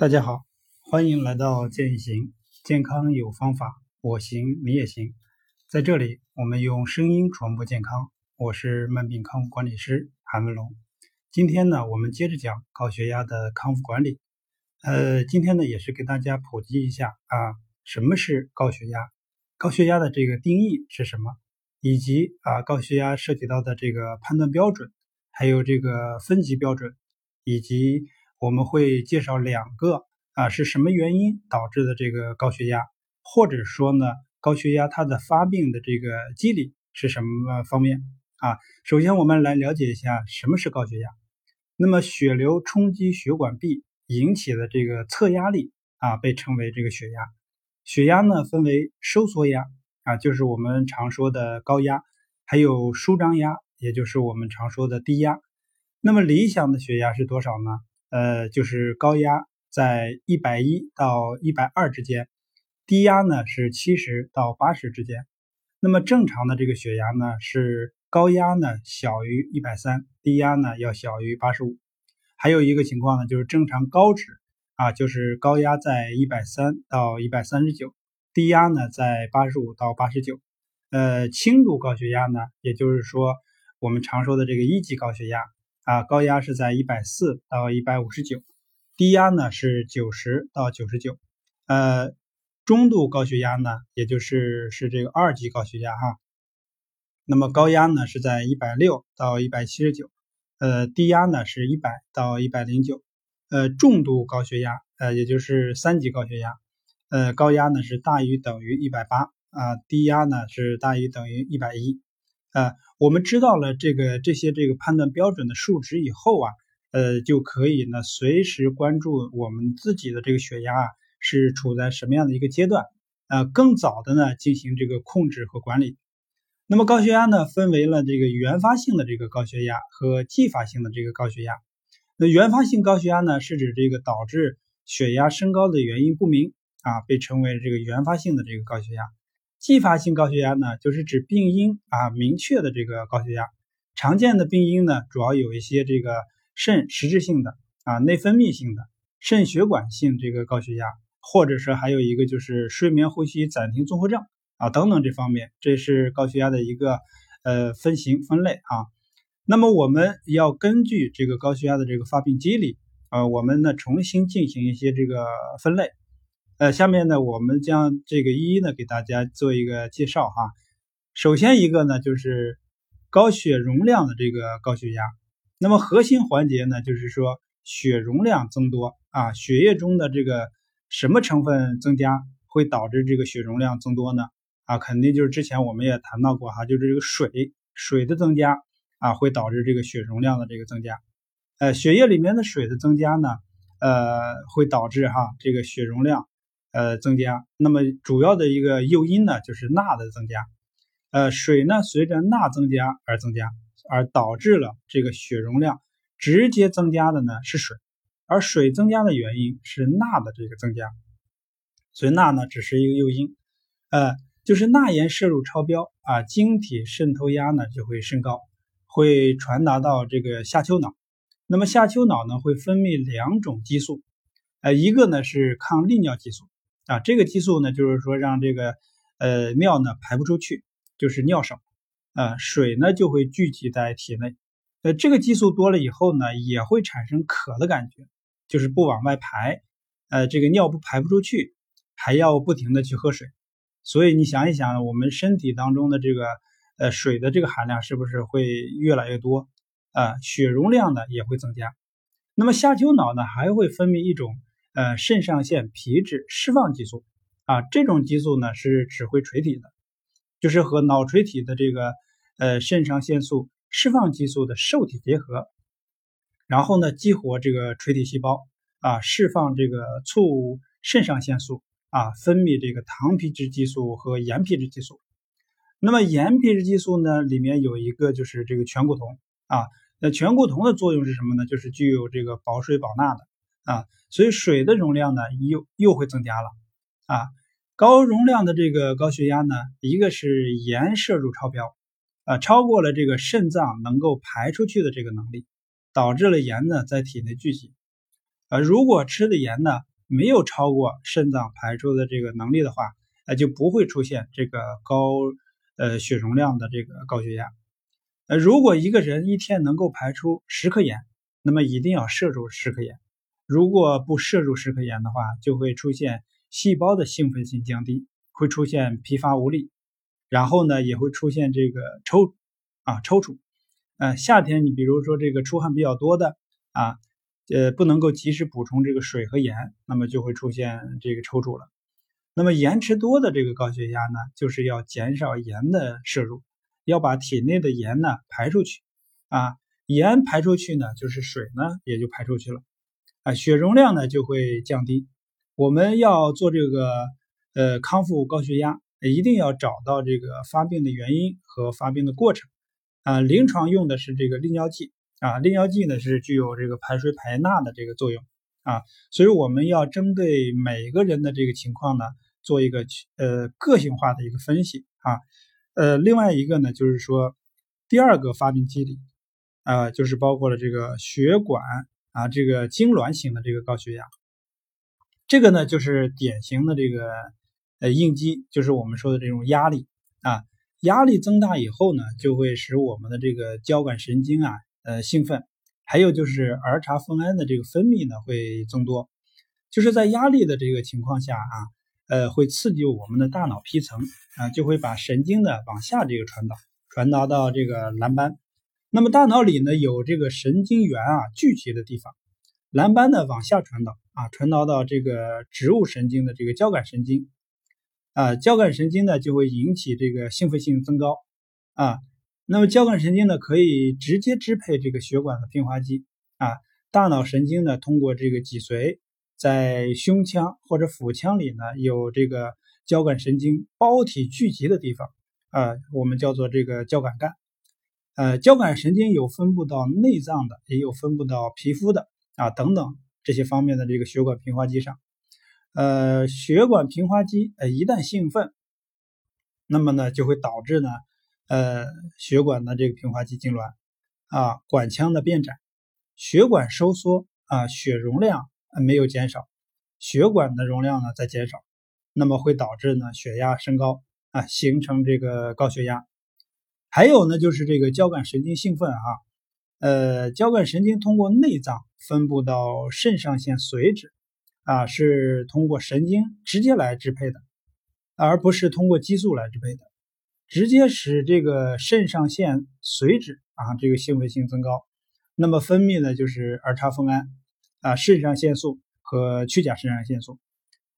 大家好，欢迎来到健行健康有方法，我行你也行。在这里，我们用声音传播健康。我是慢病康复管理师韩文龙。今天呢，我们接着讲高血压的康复管理。呃，今天呢，也是给大家普及一下啊，什么是高血压？高血压的这个定义是什么？以及啊，高血压涉及到的这个判断标准，还有这个分级标准，以及。我们会介绍两个啊，是什么原因导致的这个高血压，或者说呢，高血压它的发病的这个机理是什么方面啊？首先，我们来了解一下什么是高血压。那么，血流冲击血管壁引起的这个侧压力啊，被称为这个血压。血压呢，分为收缩压啊，就是我们常说的高压，还有舒张压，也就是我们常说的低压。那么，理想的血压是多少呢？呃，就是高压在一百一到一百二之间，低压呢是七十到八十之间。那么正常的这个血压呢是高压呢小于一百三，低压呢要小于八十五。还有一个情况呢就是正常高值啊，就是高压在一百三到一百三十九，低压呢在八十五到八十九。呃，轻度高血压呢，也就是说我们常说的这个一级高血压。啊，高压是在一百四到一百五十九，低压呢是九十到九十九，呃，中度高血压呢，也就是是这个二级高血压哈。那么高压呢是在一百六到一百七十九，呃，低压呢是一百到一百零九，呃，重度高血压，呃，也就是三级高血压，呃，高压呢是大于等于一百八啊，低压呢是大于等于一百一。呃，我们知道了这个这些这个判断标准的数值以后啊，呃，就可以呢随时关注我们自己的这个血压啊是处在什么样的一个阶段，呃，更早的呢进行这个控制和管理。那么高血压呢分为了这个原发性的这个高血压和继发性的这个高血压。那原发性高血压呢是指这个导致血压升高的原因不明啊，被称为这个原发性的这个高血压。继发性高血压呢，就是指病因啊明确的这个高血压。常见的病因呢，主要有一些这个肾实质性的啊内分泌性的肾血管性这个高血压，或者是还有一个就是睡眠呼吸暂停综合症啊等等这方面，这是高血压的一个呃分型分类啊。那么我们要根据这个高血压的这个发病机理，呃，我们呢重新进行一些这个分类。呃，下面呢，我们将这个一一呢给大家做一个介绍哈。首先一个呢就是高血容量的这个高血压，那么核心环节呢就是说血容量增多啊，血液中的这个什么成分增加会导致这个血容量增多呢？啊，肯定就是之前我们也谈到过哈，就是这个水水的增加啊会导致这个血容量的这个增加。呃，血液里面的水的增加呢，呃，会导致哈这个血容量。呃，增加，那么主要的一个诱因呢，就是钠的增加。呃，水呢，随着钠增加而增加，而导致了这个血容量直接增加的呢是水，而水增加的原因是钠的这个增加，所以钠呢只是一个诱因。呃，就是钠盐摄入超标啊，晶体渗透压呢就会升高，会传达到这个下丘脑。那么下丘脑呢会分泌两种激素，呃，一个呢是抗利尿激素。啊，这个激素呢，就是说让这个呃尿呢排不出去，就是尿少，啊水呢就会聚集在体内，呃这个激素多了以后呢，也会产生渴的感觉，就是不往外排，呃这个尿不排不出去，还要不停的去喝水，所以你想一想，我们身体当中的这个呃水的这个含量是不是会越来越多？啊血容量呢也会增加，那么下丘脑呢还会分泌一种。呃，肾上腺皮质释放激素啊，这种激素呢是指挥垂体的，就是和脑垂体的这个呃肾上腺素释放激素的受体结合，然后呢激活这个垂体细胞啊，释放这个促肾上腺素啊，分泌这个糖皮质激素和盐皮质激素。那么盐皮质激素呢，里面有一个就是这个醛固酮啊，那醛固酮的作用是什么呢？就是具有这个保水保钠的。啊，所以水的容量呢又又会增加了啊。高容量的这个高血压呢，一个是盐摄入超标，啊，超过了这个肾脏能够排出去的这个能力，导致了盐呢在体内聚集。啊，如果吃的盐呢没有超过肾脏排出的这个能力的话，呃，就不会出现这个高呃血容量的这个高血压。呃，如果一个人一天能够排出十克盐，那么一定要摄入十克盐。如果不摄入十克盐的话，就会出现细胞的兴奋性降低，会出现疲乏无力，然后呢也会出现这个抽啊抽搐。呃，夏天你比如说这个出汗比较多的啊，呃不能够及时补充这个水和盐，那么就会出现这个抽搐了。那么盐吃多的这个高血压呢，就是要减少盐的摄入，要把体内的盐呢排出去啊，盐排出去呢，就是水呢也就排出去了。啊，血容量呢就会降低。我们要做这个呃康复高血压，一定要找到这个发病的原因和发病的过程。啊，临床用的是这个利尿剂啊，利尿剂呢是具有这个排水排钠的这个作用啊，所以我们要针对每个人的这个情况呢，做一个呃个性化的一个分析啊。呃，另外一个呢就是说，第二个发病机理啊，就是包括了这个血管。啊，这个痉挛型的这个高血压，这个呢就是典型的这个呃应激，就是我们说的这种压力啊，压力增大以后呢，就会使我们的这个交感神经啊呃兴奋，还有就是儿茶酚胺的这个分泌呢会增多，就是在压力的这个情况下啊，呃会刺激我们的大脑皮层啊，就会把神经呢往下这个传导，传导到这个蓝斑。那么大脑里呢有这个神经元啊聚集的地方，蓝斑呢往下传导啊，传导到这个植物神经的这个交感神经，啊，交感神经呢就会引起这个兴奋性增高啊。那么交感神经呢可以直接支配这个血管的平滑肌啊，大脑神经呢通过这个脊髓，在胸腔或者腹腔里呢有这个交感神经包体聚集的地方啊，我们叫做这个交感干。呃，交感神经有分布到内脏的，也有分布到皮肤的啊，等等这些方面的这个血管平滑肌上。呃，血管平滑肌呃一旦兴奋，那么呢就会导致呢呃血管的这个平滑肌痉挛啊，管腔的变窄，血管收缩啊，血容量没有减少，血管的容量呢在减少，那么会导致呢血压升高啊，形成这个高血压。还有呢，就是这个交感神经兴奋啊，呃，交感神经通过内脏分布到肾上腺髓质啊，是通过神经直接来支配的，而不是通过激素来支配的，直接使这个肾上腺髓质啊这个兴奋性增高，那么分泌的就是儿茶酚胺啊、肾上腺素和去甲肾上腺素。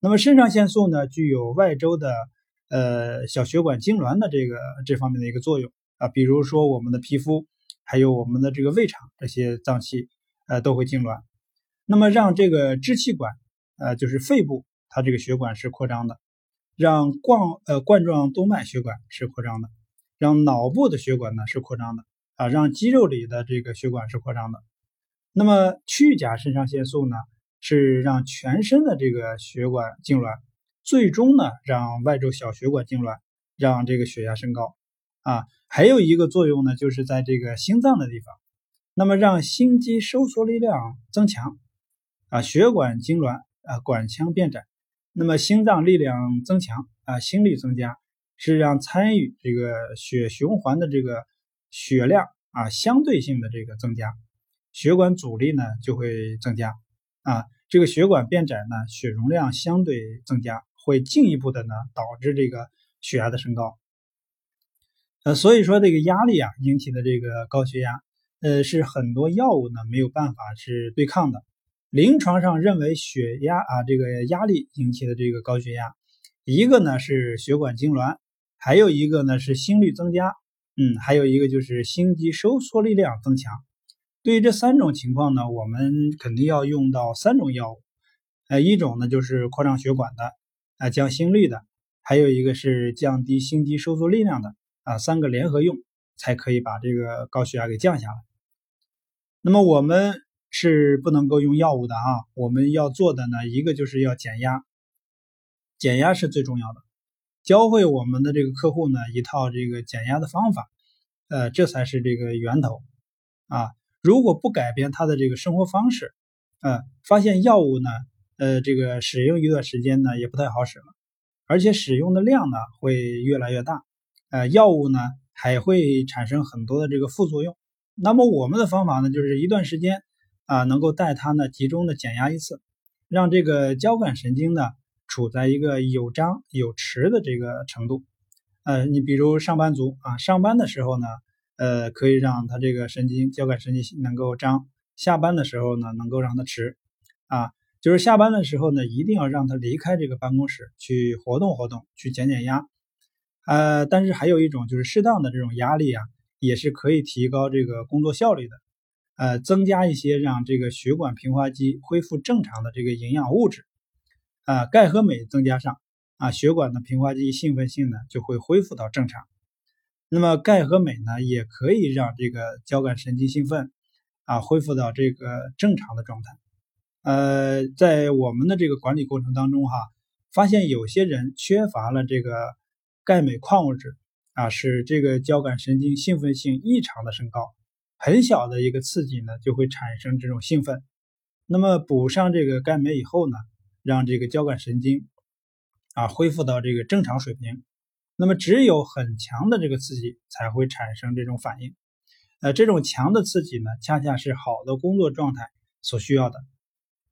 那么肾上腺素呢，具有外周的。呃，小血管痉挛的这个这方面的一个作用啊，比如说我们的皮肤，还有我们的这个胃肠这些脏器，呃，都会痉挛。那么让这个支气管，呃，就是肺部，它这个血管是扩张的；让冠呃冠状动脉血管是扩张的；让脑部的血管呢是扩张的啊；让肌肉里的这个血管是扩张的。那么去甲肾上腺素呢，是让全身的这个血管痉挛。最终呢，让外周小血管痉挛，让这个血压升高啊。还有一个作用呢，就是在这个心脏的地方，那么让心肌收缩力量增强啊，血管痉挛啊，管腔变窄，那么心脏力量增强啊，心率增加，是让参与这个血循环的这个血量啊，相对性的这个增加，血管阻力呢就会增加啊。这个血管变窄呢，血容量相对增加。会进一步的呢导致这个血压的升高，呃，所以说这个压力啊引起的这个高血压，呃，是很多药物呢没有办法是对抗的。临床上认为血压啊这个压力引起的这个高血压，一个呢是血管痉挛，还有一个呢是心率增加，嗯，还有一个就是心肌收缩力量增强。对于这三种情况呢，我们肯定要用到三种药物，呃，一种呢就是扩张血管的。啊，降心率的，还有一个是降低心肌收缩力量的啊，三个联合用才可以把这个高血压给降下来。那么我们是不能够用药物的啊，我们要做的呢，一个就是要减压，减压是最重要的，教会我们的这个客户呢一套这个减压的方法，呃，这才是这个源头啊。如果不改变他的这个生活方式，呃，发现药物呢。呃，这个使用一段时间呢，也不太好使了，而且使用的量呢会越来越大，呃，药物呢还会产生很多的这个副作用。那么我们的方法呢，就是一段时间啊，能够带它呢集中的减压一次，让这个交感神经呢处在一个有张有弛的这个程度。呃，你比如上班族啊，上班的时候呢，呃，可以让他这个神经交感神经能够张；下班的时候呢，能够让它弛。啊，就是下班的时候呢，一定要让他离开这个办公室去活动活动，去减减压。呃，但是还有一种就是适当的这种压力啊。也是可以提高这个工作效率的，呃，增加一些让这个血管平滑肌恢复正常的这个营养物质，啊，钙和镁增加上，啊，血管的平滑肌兴奋性呢就会恢复到正常。那么钙和镁呢也可以让这个交感神经兴奋，啊，恢复到这个正常的状态。呃，在我们的这个管理过程当中哈，发现有些人缺乏了这个钙镁矿物质。啊，使这个交感神经兴奋性异常的升高，很小的一个刺激呢，就会产生这种兴奋。那么补上这个钙镁以后呢，让这个交感神经啊恢复到这个正常水平。那么只有很强的这个刺激才会产生这种反应。呃，这种强的刺激呢，恰恰是好的工作状态所需要的。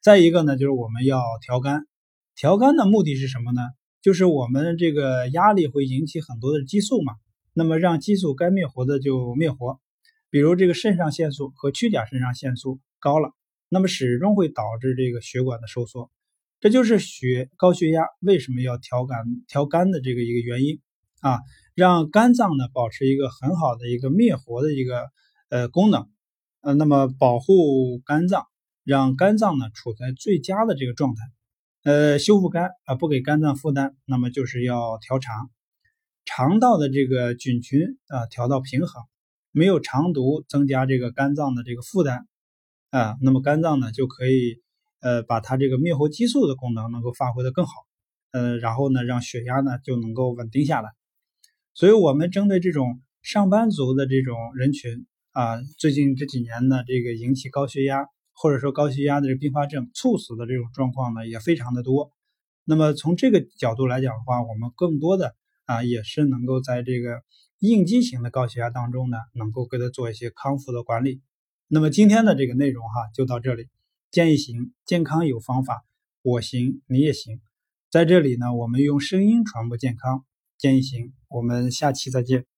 再一个呢，就是我们要调肝。调肝的目的是什么呢？就是我们这个压力会引起很多的激素嘛，那么让激素该灭活的就灭活，比如这个肾上腺素和去甲肾上腺素高了，那么始终会导致这个血管的收缩，这就是血高血压为什么要调肝调肝的这个一个原因啊，让肝脏呢保持一个很好的一个灭活的一个呃功能，呃，那么保护肝脏，让肝脏呢处在最佳的这个状态。呃，修复肝啊，不给肝脏负担，那么就是要调肠，肠道的这个菌群啊调到平衡，没有肠毒，增加这个肝脏的这个负担啊，那么肝脏呢就可以呃把它这个灭活激素的功能能够发挥的更好，呃，然后呢让血压呢就能够稳定下来。所以，我们针对这种上班族的这种人群啊，最近这几年呢，这个引起高血压。或者说高血压的这并发症、猝死的这种状况呢，也非常的多。那么从这个角度来讲的话，我们更多的啊，也是能够在这个应激型的高血压当中呢，能够给他做一些康复的管理。那么今天的这个内容哈，就到这里。建议行，健康有方法，我行你也行。在这里呢，我们用声音传播健康。建议行，我们下期再见。